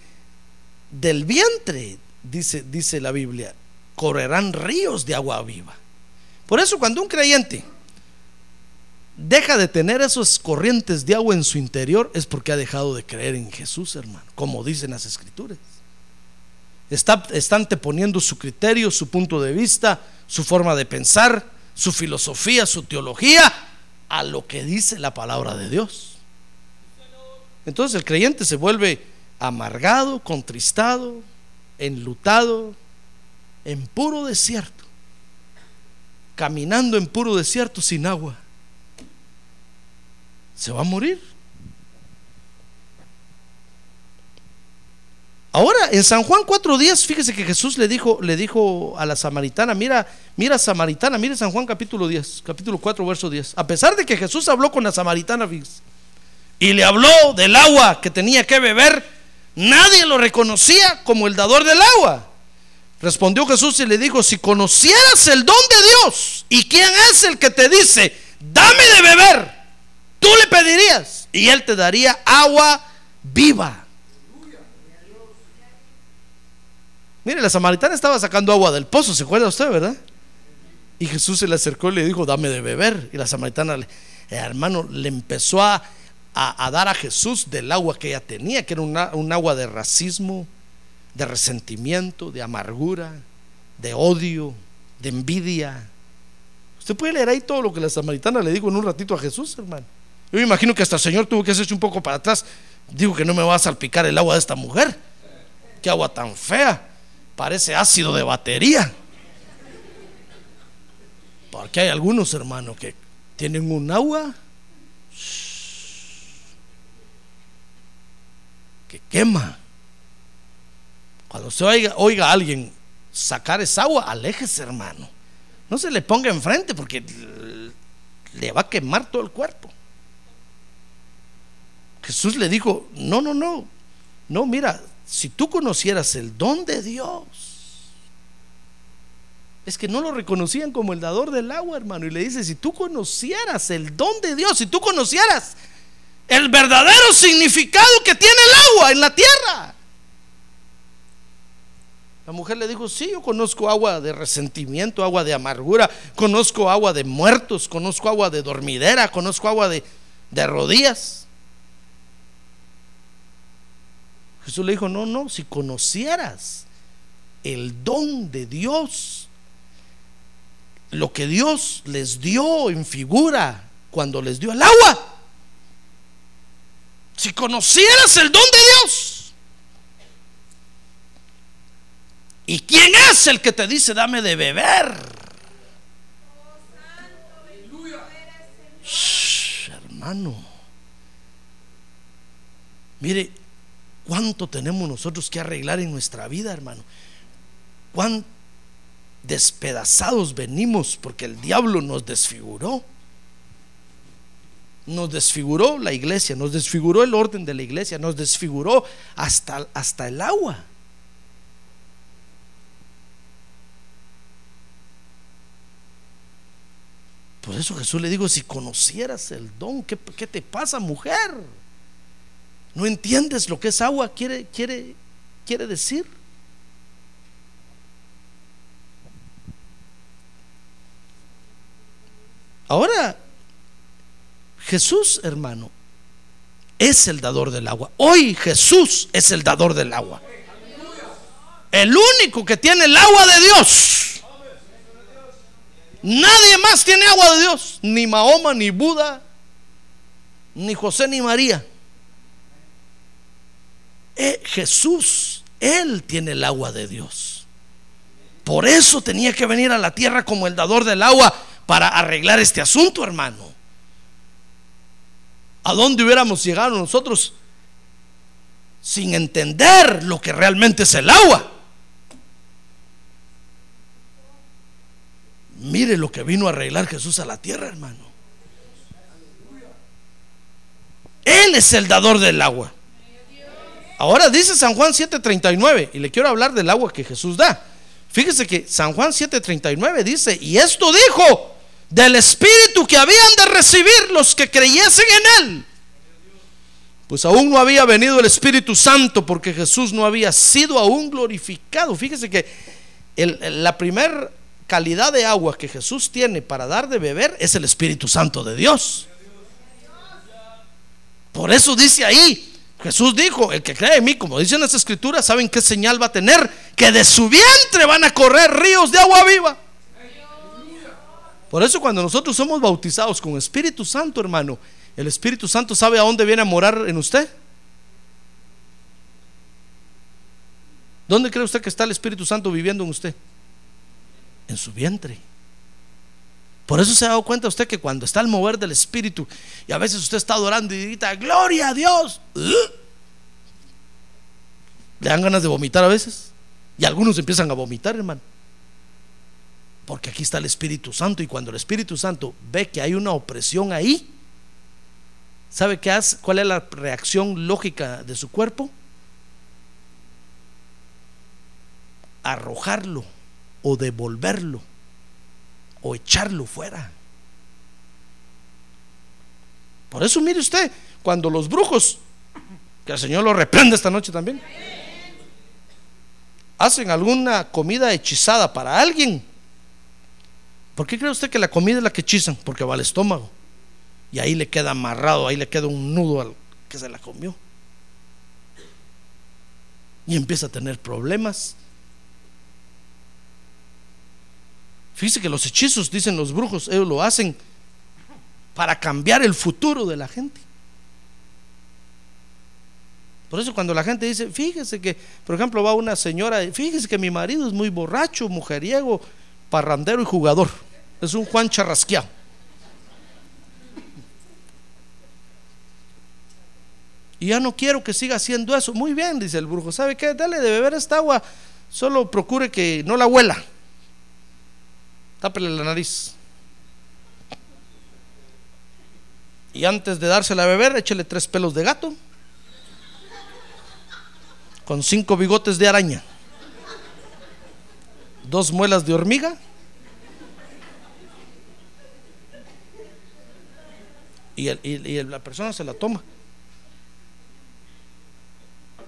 del vientre, dice, dice la Biblia, correrán ríos de agua viva. Por eso, cuando un creyente deja de tener esas corrientes de agua en su interior, es porque ha dejado de creer en Jesús, hermano, como dicen las escrituras. Está, está anteponiendo su criterio, su punto de vista, su forma de pensar, su filosofía, su teología a lo que dice la palabra de Dios. Entonces el creyente se vuelve amargado, contristado, enlutado, en puro desierto, caminando en puro desierto sin agua. Se va a morir. Ahora, en San Juan 4.10, fíjese que Jesús le dijo, le dijo a la samaritana, mira, mira samaritana, mire San Juan capítulo 10, capítulo 4, verso 10. A pesar de que Jesús habló con la samaritana, fíjese, y le habló del agua que tenía que beber, nadie lo reconocía como el dador del agua. Respondió Jesús y le dijo, si conocieras el don de Dios y quién es el que te dice, dame de beber, tú le pedirías y él te daría agua viva. Mire, la samaritana estaba sacando agua del pozo, ¿se acuerda usted, verdad? Y Jesús se le acercó y le dijo, dame de beber. Y la samaritana, eh, hermano, le empezó a, a- a dar a Jesús del agua que ella tenía, que era una- un agua de racismo, de resentimiento, de amargura, de odio, de envidia. Usted puede leer ahí todo lo que la samaritana le dijo en un ratito a Jesús, hermano. Yo me imagino que hasta el Señor tuvo que hacerse un poco para atrás. Digo que no me va a salpicar el agua de esta mujer. Qué agua tan fea. Parece ácido de batería. Porque hay algunos hermanos que tienen un agua que quema. Cuando se oiga, a alguien sacar esa agua, aléjese, hermano. No se le ponga enfrente porque le va a quemar todo el cuerpo. Jesús le dijo, no, no, no, no, mira, si tú conocieras el don de Dios, es que no lo reconocían como el dador del agua, hermano. Y le dice, si tú conocieras el don de Dios, si tú conocieras el verdadero significado que tiene el agua en la tierra. La mujer le dijo, sí, yo conozco agua de resentimiento, agua de amargura, conozco agua de muertos, conozco agua de dormidera, conozco agua de, de rodillas. Jesús le dijo, no, no, si conocieras el don de Dios, lo que Dios les dio en figura cuando les dio el agua, si conocieras el don de Dios, ¿y quién es el que te dice dame de beber? Shh, hermano, mire, ¿Cuánto tenemos nosotros que arreglar en nuestra vida, hermano? ¿Cuán despedazados venimos porque el diablo nos desfiguró? Nos desfiguró la iglesia, nos desfiguró el orden de la iglesia, nos desfiguró hasta, hasta el agua. Por eso Jesús le digo, si conocieras el don, ¿qué, qué te pasa, mujer? ¿No entiendes lo que es agua quiere, quiere, quiere decir? Ahora, Jesús, hermano, es el dador del agua. Hoy Jesús es el dador del agua. El único que tiene el agua de Dios. Nadie más tiene agua de Dios. Ni Mahoma, ni Buda, ni José, ni María. Eh, Jesús, Él tiene el agua de Dios. Por eso tenía que venir a la tierra como el dador del agua para arreglar este asunto, hermano. ¿A dónde hubiéramos llegado nosotros sin entender lo que realmente es el agua? Mire lo que vino a arreglar Jesús a la tierra, hermano. Él es el dador del agua. Ahora dice San Juan 7:39, y le quiero hablar del agua que Jesús da. Fíjese que San Juan 7:39 dice, y esto dijo del Espíritu que habían de recibir los que creyesen en Él. Pues aún no había venido el Espíritu Santo porque Jesús no había sido aún glorificado. Fíjese que la primera calidad de agua que Jesús tiene para dar de beber es el Espíritu Santo de Dios. Por eso dice ahí, Jesús dijo, el que cree en mí, como dicen las escrituras, ¿saben qué señal va a tener? Que de su vientre van a correr ríos de agua viva. Por eso cuando nosotros somos bautizados con Espíritu Santo, hermano, el Espíritu Santo sabe a dónde viene a morar en usted. ¿Dónde cree usted que está el Espíritu Santo viviendo en usted? En su vientre. Por eso se ha dado cuenta usted que cuando está el mover del Espíritu y a veces usted está adorando y grita, gloria a Dios, le dan ganas de vomitar a veces. Y algunos empiezan a vomitar, hermano. Porque aquí está el Espíritu Santo y cuando el Espíritu Santo ve que hay una opresión ahí, ¿sabe qué hace? ¿Cuál es la reacción lógica de su cuerpo? Arrojarlo o devolverlo o echarlo fuera. Por eso mire usted, cuando los brujos, que el Señor lo reprende esta noche también, hacen alguna comida hechizada para alguien, ¿por qué cree usted que la comida es la que hechizan? Porque va al estómago. Y ahí le queda amarrado, ahí le queda un nudo al que se la comió. Y empieza a tener problemas Fíjese que los hechizos, dicen los brujos, ellos lo hacen para cambiar el futuro de la gente. Por eso cuando la gente dice, fíjese que, por ejemplo, va una señora, fíjese que mi marido es muy borracho, mujeriego, parrandero y jugador. Es un Juan charrasqueado. Y ya no quiero que siga haciendo eso. Muy bien, dice el brujo. ¿Sabe qué? Dale de beber esta agua. Solo procure que no la huela. Tápele la nariz. Y antes de dársela a beber, échele tres pelos de gato. Con cinco bigotes de araña. Dos muelas de hormiga. Y, y la persona se la toma.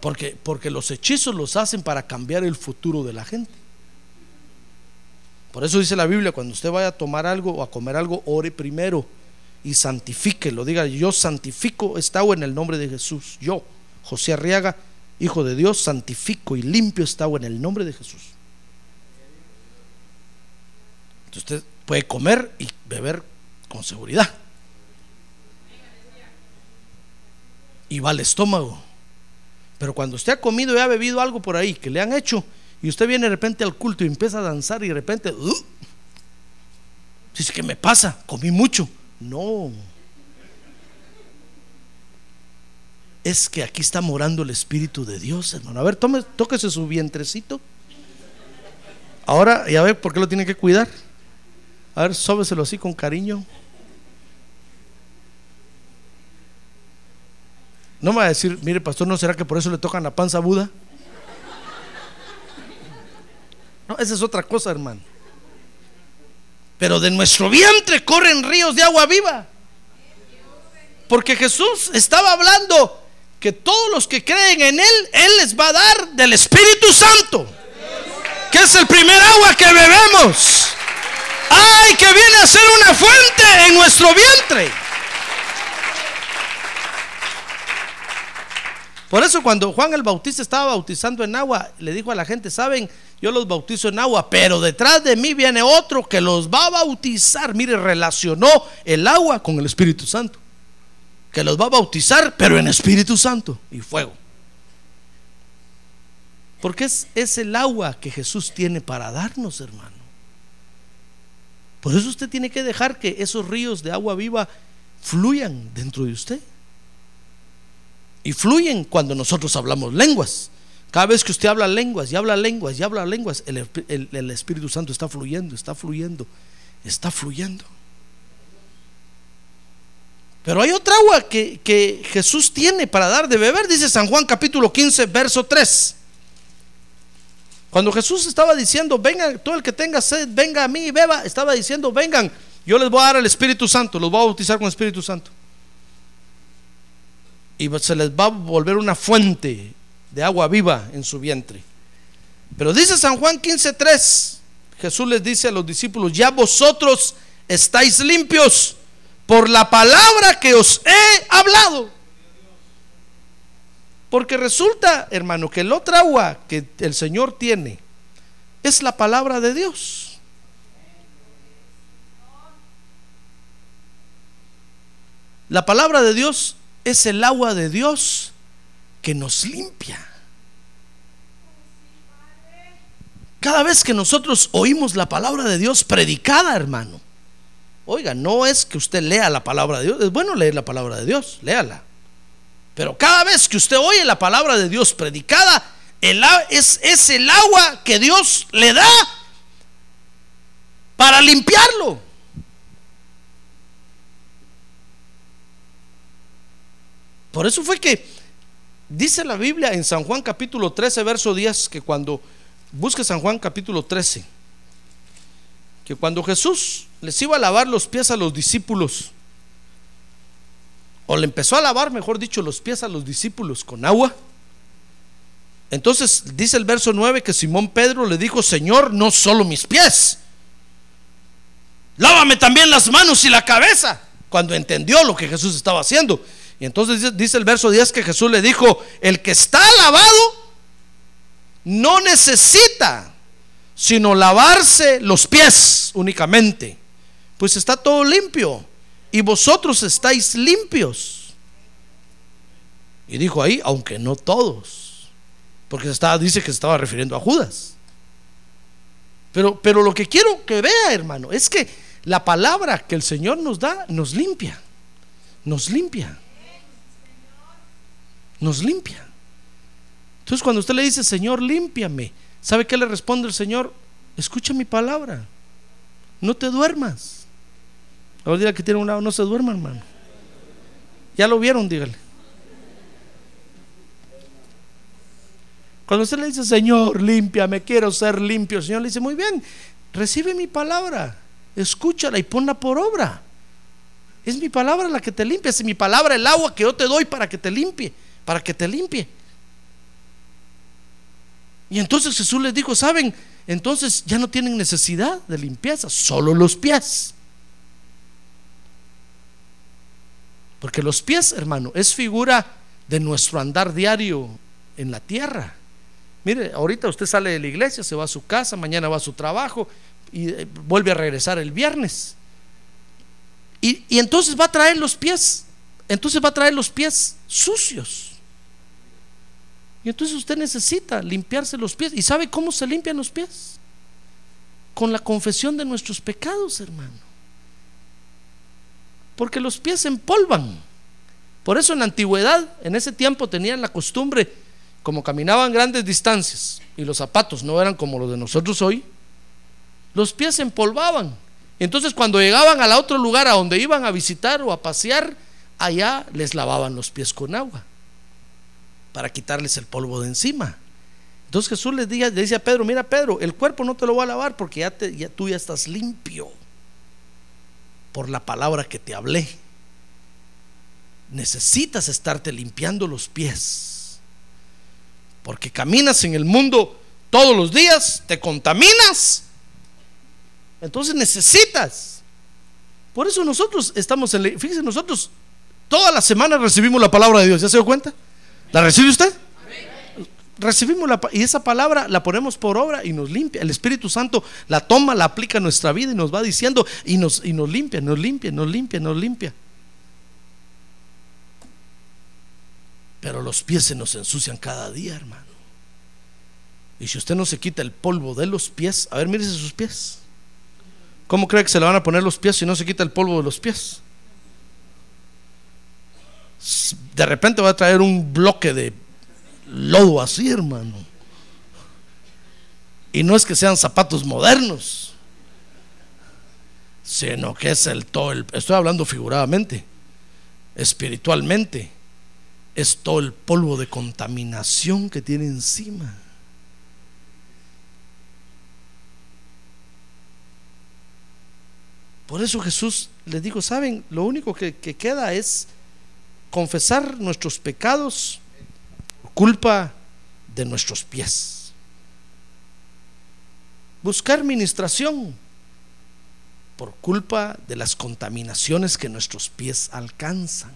Porque, porque los hechizos los hacen para cambiar el futuro de la gente. Por eso dice la Biblia, cuando usted vaya a tomar algo o a comer algo, ore primero y santifíquelo. Diga, yo santifico esta agua en el nombre de Jesús. Yo, José Arriaga, hijo de Dios, santifico y limpio esta agua en el nombre de Jesús. Entonces usted puede comer y beber con seguridad. Y va al estómago. Pero cuando usted ha comido y ha bebido algo por ahí que le han hecho, y usted viene de repente al culto y empieza a danzar y de repente, ¿qué me pasa? Comí mucho. No. Es que aquí está morando el Espíritu de Dios, hermano. A ver, tome, tóquese su vientrecito. Ahora, y a ver, ¿por qué lo tiene que cuidar? A ver, sóbeselo así con cariño. No me va a decir, mire, pastor, ¿no será que por eso le tocan la panza a Buda? No, esa es otra cosa, hermano. Pero de nuestro vientre corren ríos de agua viva. Porque Jesús estaba hablando que todos los que creen en Él, Él les va a dar del Espíritu Santo. Que es el primer agua que bebemos. Ay, que viene a ser una fuente en nuestro vientre. Por eso cuando Juan el Bautista estaba bautizando en agua, le dijo a la gente, saben, yo los bautizo en agua, pero detrás de mí viene otro que los va a bautizar. Mire, relacionó el agua con el Espíritu Santo. Que los va a bautizar, pero en Espíritu Santo y fuego. Porque es, es el agua que Jesús tiene para darnos, hermano. Por eso usted tiene que dejar que esos ríos de agua viva fluyan dentro de usted. Y fluyen cuando nosotros hablamos lenguas. Cada vez que usted habla lenguas y habla lenguas y habla lenguas, el, Espíritu Santo está fluyendo, está fluyendo, está fluyendo. Pero hay otra agua que, Jesús tiene para dar de beber, dice San Juan capítulo 15, verso 3. Cuando Jesús estaba diciendo, venga, todo el que tenga sed, venga a mí y beba, estaba diciendo, vengan, yo les voy a dar el Espíritu Santo, los voy a bautizar con el Espíritu Santo. Y se les va a volver una fuente de agua viva en su vientre. Pero dice San Juan 15:3, Jesús les dice a los discípulos, ya vosotros estáis limpios por la palabra que os he hablado. Porque resulta, hermano, que el otro agua que el Señor tiene es la palabra de Dios. La palabra de Dios es el agua de Dios que nos limpia. Cada vez que nosotros oímos la palabra de Dios predicada, hermano, oiga, no es que usted lea la palabra de Dios, es bueno leer la palabra de Dios, léala. Pero cada vez que usted oye la palabra de Dios predicada, es, es el agua que Dios le da para limpiarlo. Por eso fue que dice la Biblia en San Juan capítulo 13, verso 10, que cuando busque San Juan capítulo 13, que cuando Jesús les iba a lavar los pies a los discípulos, o le empezó a lavar, mejor dicho, los pies a los discípulos con agua. Entonces dice el verso 9 que Simón Pedro le dijo, Señor, no solo mis pies, lávame también las manos y la cabeza, cuando entendió lo que Jesús estaba haciendo. Y entonces dice el verso 10 que Jesús le dijo, el que está lavado no necesita sino lavarse los pies únicamente, pues está todo limpio y vosotros estáis limpios. Y dijo ahí, aunque no todos, porque dice que se estaba refiriendo a Judas. Pero, pero lo que quiero que vea, hermano, es que la palabra que el Señor nos da nos limpia, nos limpia, nos limpia. Entonces cuando usted le dice, Señor, límpiame, ¿sabe qué le responde el Señor? Escucha mi palabra, no te duermas. Ahora diga que tiene un lado, no se duerma, hermano. Ya lo vieron, dígale. Cuando usted le dice, Señor, límpiame, quiero ser limpio, el Señor le dice, muy bien, recibe mi palabra, escúchala y ponla por obra. Es mi palabra la que te limpia, es mi palabra el agua que yo te doy para que te limpie, para que te limpie. Y entonces Jesús les dijo, ¿saben? Entonces ya no tienen necesidad de limpieza, solo los pies. Porque los pies, hermano, es figura de nuestro andar diario en la tierra. Mire, ahorita usted sale de la iglesia, se va a su casa, mañana va a su trabajo y eh, vuelve a regresar el viernes. Y, y entonces va a traer los pies, entonces va a traer los pies sucios. Entonces usted necesita limpiarse los pies. ¿Y sabe cómo se limpian los pies? Con la confesión de nuestros pecados, hermano porque los pies se empolvan. Por eso en la antigüedad, en ese tiempo tenían la costumbre, como caminaban grandes distancias y los zapatos no eran como los de nosotros hoy, los pies se empolvaban. Entonces cuando llegaban al otro lugar a donde iban a visitar o a pasear, allá les lavaban los pies con agua para quitarles el polvo de encima. Entonces Jesús les, le dice a Pedro, mira Pedro, el cuerpo no te lo va a lavar porque ya, tú ya estás limpio por la palabra que te hablé. Necesitas estarte limpiando los pies. Porque caminas en el mundo todos los días, te contaminas. Entonces necesitas. Por eso nosotros estamos en... Fíjense, nosotros toda la semana recibimos la palabra de Dios. ¿Ya se dio cuenta? ¿La recibe usted? Recibimos la, y esa palabra la ponemos por obra y nos limpia. El Espíritu Santo la toma, la aplica en nuestra vida y nos va diciendo y nos, y nos limpia, nos limpia, nos limpia, nos limpia. Pero los pies se nos ensucian cada día, hermano. Y si usted no se quita el polvo de los pies, a ver, mírese sus pies. ¿Cómo cree que se le van a poner los pies si no se quita el polvo de los pies? De repente va a traer un bloque de lodo así, hermano. Y no es que sean zapatos modernos, sino que es el todo, el, estoy hablando figuradamente, espiritualmente, es todo el polvo de contaminación que tiene encima. Por eso Jesús les dijo, ¿saben? Lo único que queda es confesar nuestros pecados culpa de nuestros pies. Buscar ministración por culpa de las contaminaciones que nuestros pies alcanzan.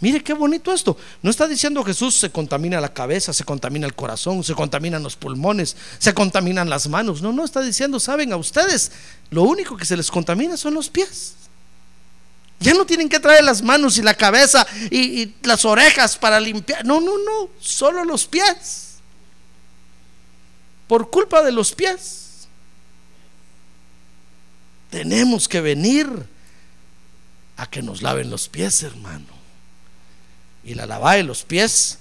Mire qué bonito esto. No está diciendo Jesús se contamina la cabeza, se contamina el corazón, se contaminan los pulmones, se contaminan las manos. No, no está diciendo, saben, a ustedes lo único que se les contamina son los pies. Ya no tienen que traer las manos y la cabeza y, las orejas para limpiar. No, no, no. Solo los pies. Por culpa de los pies. Tenemos que venir a que nos laven los pies, hermano. Y la lavada de los pies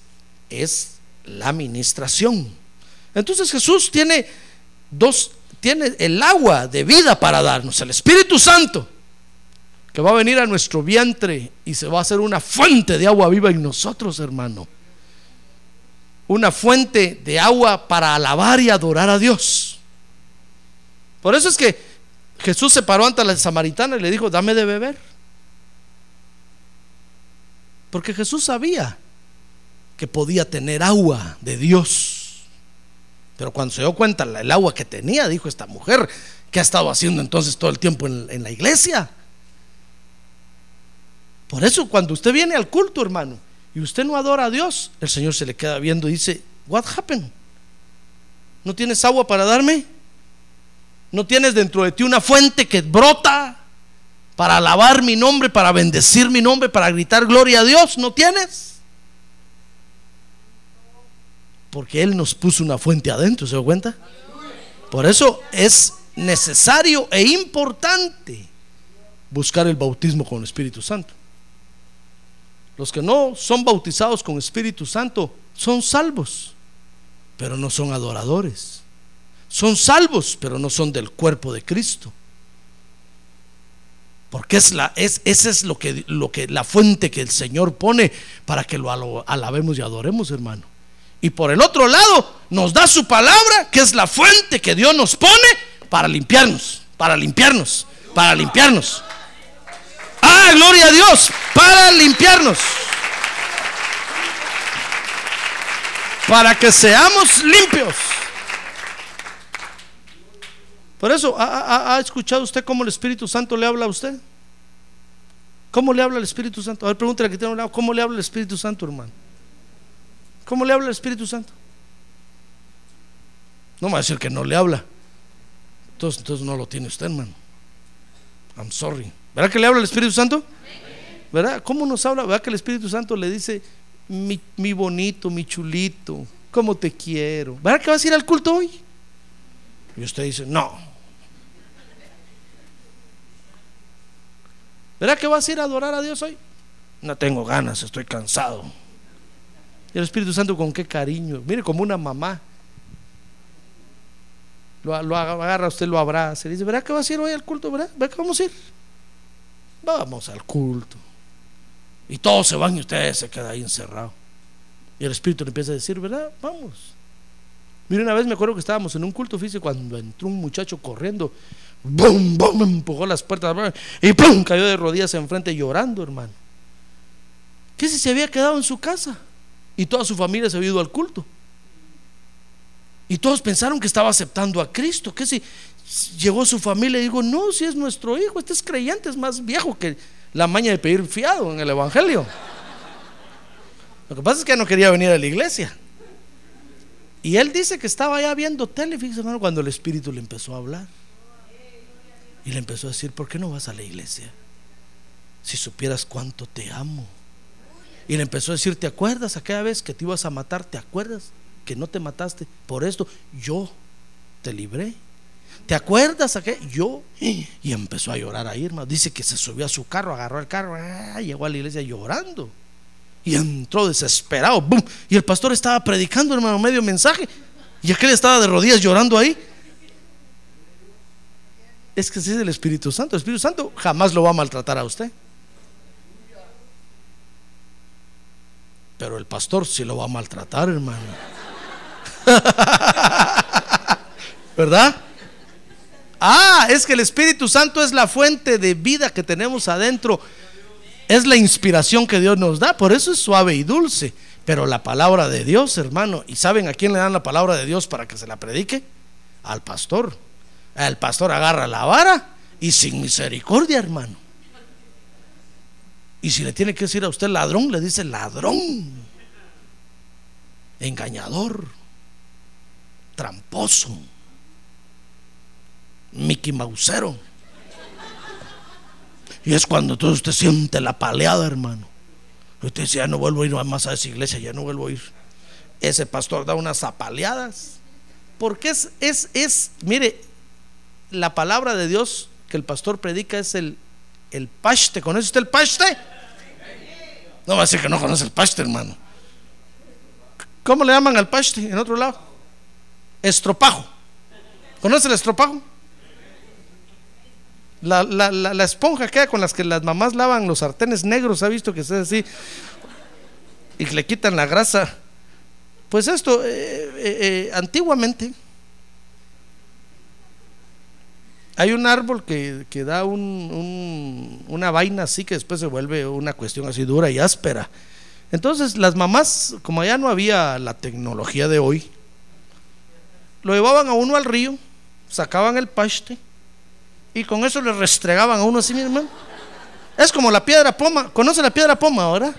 es la administración. Entonces Jesús tiene dos, tiene el agua de vida para darnos, el Espíritu Santo que va a venir a nuestro vientre y se va a hacer una fuente de agua viva en nosotros, hermano. Una fuente de agua para alabar y adorar a Dios. Por eso es que Jesús se paró ante la samaritana y le dijo, dame de beber. Porque Jesús sabía que podía tener agua de Dios. Pero cuando se dio cuenta el agua que tenía, dijo esta mujer, ¿qué ha estado haciendo entonces todo el tiempo en, en la iglesia? Por eso cuando usted viene al culto, hermano, y usted no adora a Dios, el Señor se le queda viendo y dice, What happened? ¿No tienes agua para darme? ¿No tienes dentro de ti una fuente que brota para alabar mi nombre, para bendecir mi nombre, para gritar gloria a Dios? ¿No tienes? Porque Él nos puso una fuente adentro, ¿se da cuenta? Por eso es necesario e importante buscar el bautismo con el Espíritu Santo. Los que no son bautizados con Espíritu Santo son salvos, pero no son adoradores. Son salvos, pero no son del cuerpo de Cristo. Porque es la, es, esa es lo que, lo que, la fuente que el Señor pone para que lo alabemos y adoremos, hermano. Y por el otro lado, nos da su palabra, que es la fuente que Dios nos pone para limpiarnos, para limpiarnos, para limpiarnos. Ah, gloria a Dios, para limpiarnos. Para que seamos limpios. Por eso, ¿ha, escuchado usted cómo el Espíritu Santo le habla a usted? ¿Cómo le habla el Espíritu Santo? A ver, pregúntale que tiene un lado, ¿cómo le habla el Espíritu Santo, hermano? ¿Cómo le habla el Espíritu Santo? No me va a decir que no le habla. Entonces, entonces no lo tiene usted, hermano. I'm sorry. ¿Verdad que le habla el Espíritu Santo? ¿Verdad? ¿Cómo nos habla? ¿Verdad que el Espíritu Santo le dice, mi, bonito, mi chulito, cómo te quiero? ¿Verdad que vas a ir al culto hoy? Y usted dice, no. ¿Verdad que vas a ir a adorar a Dios hoy? No tengo ganas, estoy cansado. Y el Espíritu Santo con qué cariño. Mire, como una mamá. Lo, lo agarra, usted lo abraza. Y dice, ¿verdad que vas a ir hoy al culto? ¿Verdad? ¿Verdad que vamos a ir? Vamos al culto. Y todos se van y usted se queda ahí encerrado. Y el Espíritu le empieza a decir, ¿verdad? Vamos. Mire, una vez me acuerdo que estábamos en un culto físico cuando entró un muchacho corriendo, ¡bum, bum! Empujó las puertas y ¡pum! Cayó de rodillas enfrente llorando, hermano. ¿Qué si se había quedado en su casa? Y toda su familia se había ido al culto. Y todos pensaron que estaba aceptando a Cristo. ¿Qué si llegó su familia y digo, no, si es nuestro hijo, este es creyente, es más viejo que la maña de pedir fiado en el Evangelio. Lo que pasa es que no quería venir a la iglesia. Y él dice que estaba allá viendo tele, fíjese hermano, cuando el Espíritu le empezó a hablar. Y le empezó a decir, ¿por qué no vas a la iglesia? Si supieras cuánto te amo. Y le empezó a decir, ¿te acuerdas aquella vez que te ibas a matar? ¿Te acuerdas que no te mataste? Por esto yo te libré. ¿Te acuerdas aquel? Yo. Y empezó a llorar ahí, hermano. Dice que se subió a su carro, agarró el carro, ah, llegó a la iglesia llorando. Y entró desesperado. Y el pastor estaba predicando, hermano, medio mensaje. Y aquel estaba de rodillas llorando ahí. Es que ese es el Espíritu Santo. El Espíritu Santo jamás lo va a maltratar a usted. Pero el pastor sí lo va a maltratar, hermano. ¿Verdad? Ah, es que el Espíritu Santo es la fuente de vida que tenemos adentro. Es la inspiración que Dios nos da. Por eso es suave y dulce. Pero la palabra de Dios, hermano, ¿y saben a quién le dan la palabra de Dios para que se la predique? Al pastor. El pastor agarra la vara y sin misericordia, hermano. Y si le tiene que decir a usted ladrón, le dice ladrón, engañador, tramposo, Mickey Mausero. Y es cuando todo usted siente la paleada, hermano. Usted dice, ya no vuelvo a ir más a esa iglesia, ya no vuelvo a ir. Ese pastor da unas apaleadas. Porque es, es, es, mire, la palabra de Dios que el pastor predica es el, el paste. ¿Conoce usted el paste? No va a decir que no conoce el paste, hermano. ¿Cómo le llaman al paste en otro lado? Estropajo. ¿Conoce el estropajo? La, la, la, esponja que con las que las mamás lavan los sartenes negros, ¿ha visto que es así? Y le quitan la grasa. Pues esto, eh, eh, eh, antiguamente, hay un árbol que, que da un, una vaina así que después se vuelve una cuestión así dura y áspera. Entonces las mamás, como ya no había la tecnología de hoy, lo llevaban a uno al río, sacaban el paste y con eso le restregaban a uno así, mi hermano. Es como la piedra poma. ¿Conoce la piedra poma ahora?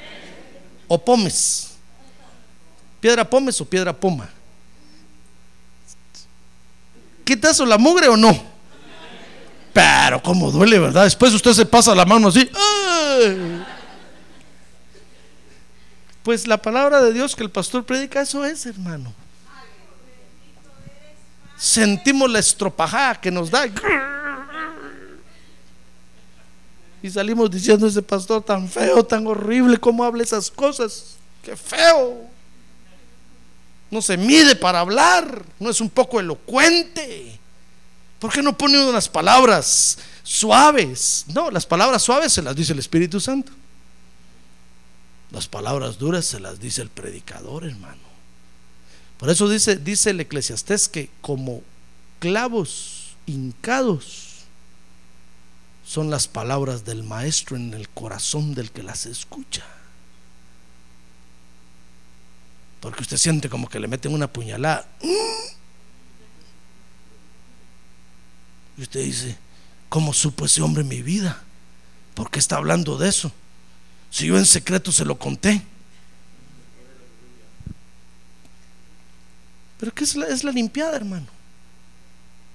O pomes. Piedra pomes o piedra poma. ¿Quita eso la mugre o no? Pero como duele, ¿verdad? Después usted se pasa la mano así. Pues la palabra de Dios que el pastor predica, eso es, hermano. Sentimos la estropajada que nos da. Y salimos diciendo ese pastor tan feo, tan horrible, ¿cómo habla esas cosas? Qué feo. No se mide para hablar, no es un poco elocuente. ¿Por qué no pone unas palabras suaves? No, las palabras suaves se las dice el Espíritu Santo. Las palabras duras se las dice el predicador, hermano. Por eso dice, dice el eclesiastés que como clavos hincados son las palabras del maestro en el corazón del que las escucha. Porque usted siente como que le meten una puñalada. Y usted dice, ¿cómo supo ese hombre mi vida? ¿Por qué está hablando de eso? Si yo en secreto se lo conté. Pero ¿qué es la, es la limpiada, hermano?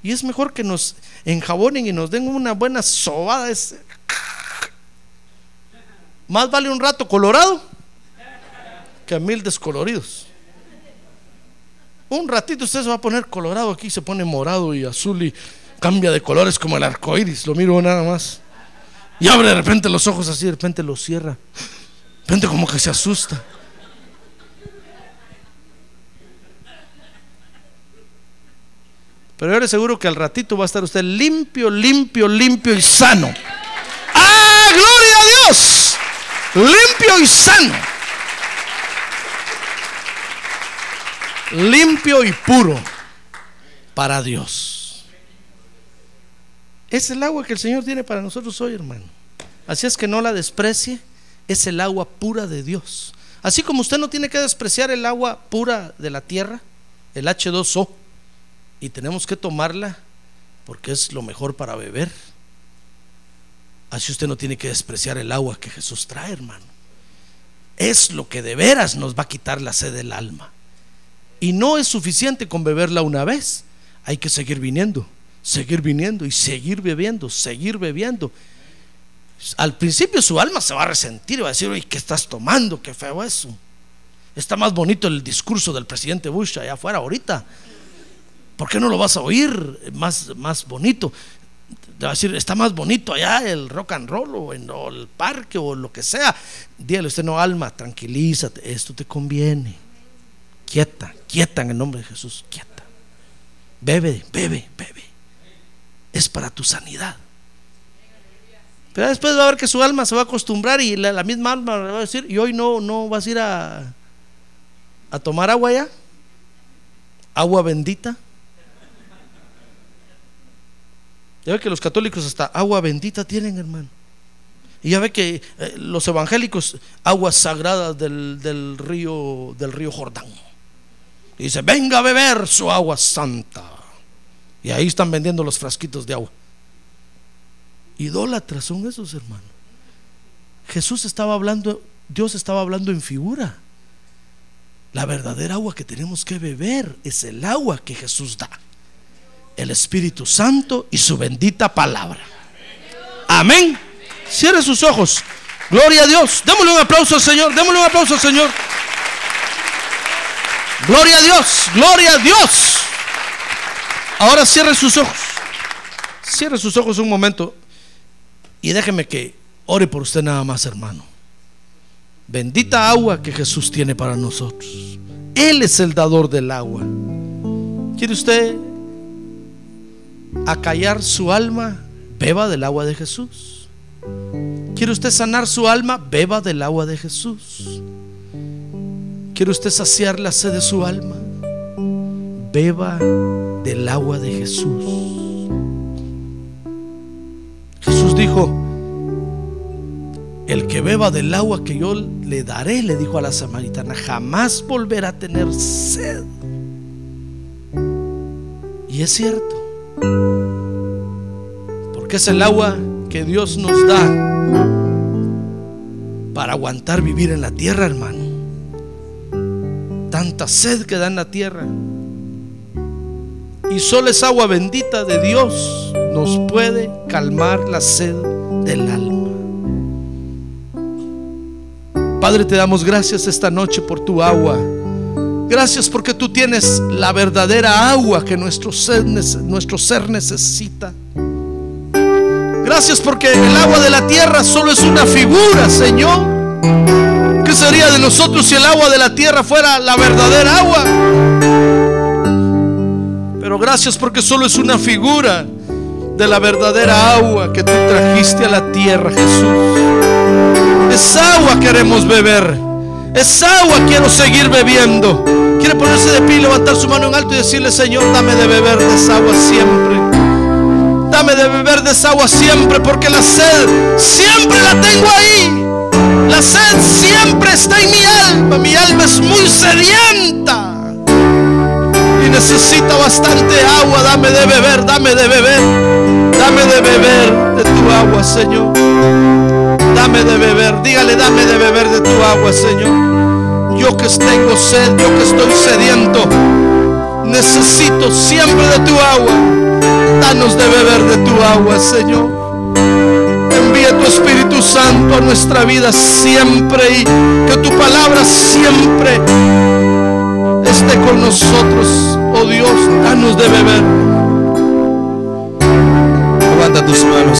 Y es mejor que nos enjabonen y nos den una buena sobada. Más vale un rato colorado que a mil descoloridos. Un ratito usted se va a poner colorado aquí, se pone morado y azul y cambia de colores como el arco iris. Lo miro nada más. Y abre de repente los ojos así, de repente los cierra. De repente como que se asusta. Pero yo le seguro que al ratito va a estar usted limpio, limpio, limpio y sano. ¡Ah, gloria a Dios! Limpio y sano. Limpio y puro para Dios. Es el agua que el Señor tiene para nosotros hoy, hermano. Así es que no la desprecie. Es el agua pura de Dios. Así como usted no tiene que despreciar el agua pura de la tierra, el H2O y tenemos que tomarla porque es lo mejor para beber. Así usted no tiene que despreciar el agua que Jesús trae, hermano. es lo que de veras nos va a quitar la sed del alma. Y no es suficiente con beberla una vez, hay que seguir viniendo, seguir viniendo y seguir bebiendo, seguir bebiendo. Al principio su alma se va a resentir, va a decir, oye, ¿qué estás tomando? Qué feo eso. Está más bonito el discurso del presidente Bush allá afuera ahorita. ¿Por qué no lo vas a oír más, más bonito? Te va a decir, está más bonito allá el rock and roll o en el parque o lo que sea. Dígale usted, no, alma, tranquilízate, esto te conviene. Quieta, quieta en el nombre de Jesús, quieta. Bebe, bebe, bebe. Es para tu sanidad. Pero después va a ver que su alma se va a acostumbrar y la, la misma alma le va a decir, y hoy no, no vas a ir a, a tomar agua ya. Agua bendita. Ya ve que los católicos hasta agua bendita tienen, hermano. Y ya ve que eh, los evangélicos, aguas sagradas del, del río, del río Jordán. Dice, venga a beber su agua santa. Y ahí están vendiendo los frasquitos de agua. Idólatras son esos, hermano. Jesús estaba hablando, Dios estaba hablando en figura. La verdadera agua que tenemos que beber es el agua que Jesús da. El Espíritu Santo y su bendita palabra. Amén. Cierre sus ojos. Gloria a Dios. Démosle un aplauso al Señor. Démosle un aplauso al Señor. Gloria a Dios. Gloria a Dios. Ahora cierre sus ojos. Cierre sus ojos un momento. Y déjeme que ore por usted nada más, hermano. Bendita agua que Jesús tiene para nosotros. Él es el dador del agua. ¿Quiere usted acallar su alma? Beba del agua de Jesús. ¿Quiere usted sanar su alma? Beba del agua de Jesús. ¿Quiere usted saciar la sed de su alma? Beba del agua de Jesús. Jesús dijo, el que beba del agua que yo le daré, le dijo a la samaritana, jamás volverá a tener sed. Y es cierto, porque es el agua que Dios nos da para aguantar vivir en la tierra, hermano. Tanta sed que da en la tierra. Y solo es agua bendita de Dios nos puede calmar la sed del alma. Padre, te damos gracias esta noche por tu agua. Gracias porque tú tienes la verdadera agua que nuestro ser, nuestro ser necesita. Gracias porque el agua de la tierra solo es una figura, Señor. ¿Qué sería de nosotros si el agua de la tierra fuera la verdadera agua? Pero gracias porque solo es una figura de la verdadera agua que tú trajiste a la tierra, Jesús. Esa agua queremos beber. Esa agua quiero seguir bebiendo. Quiere ponerse de pie, levantar su mano en alto y decirle, Señor, dame de beber de esa agua siempre. Dame de beber de esa agua siempre, porque la sed siempre la tengo ahí. La sed siempre está en mi alma. Mi alma es muy sedienta. Y necesita bastante agua. Dame de beber, dame de beber. Dame de beber de tu agua, Señor. Dame de beber. Dígale, dame de beber de tu agua, Señor. Yo que tengo sed, yo que estoy sediento. Necesito siempre de tu agua. Danos de beber de tu agua, Señor. Envía tu Espíritu Santo a nuestra vida siempre y que tu palabra siempre esté con nosotros. Oh Dios, danos de beber. Levanta tus manos.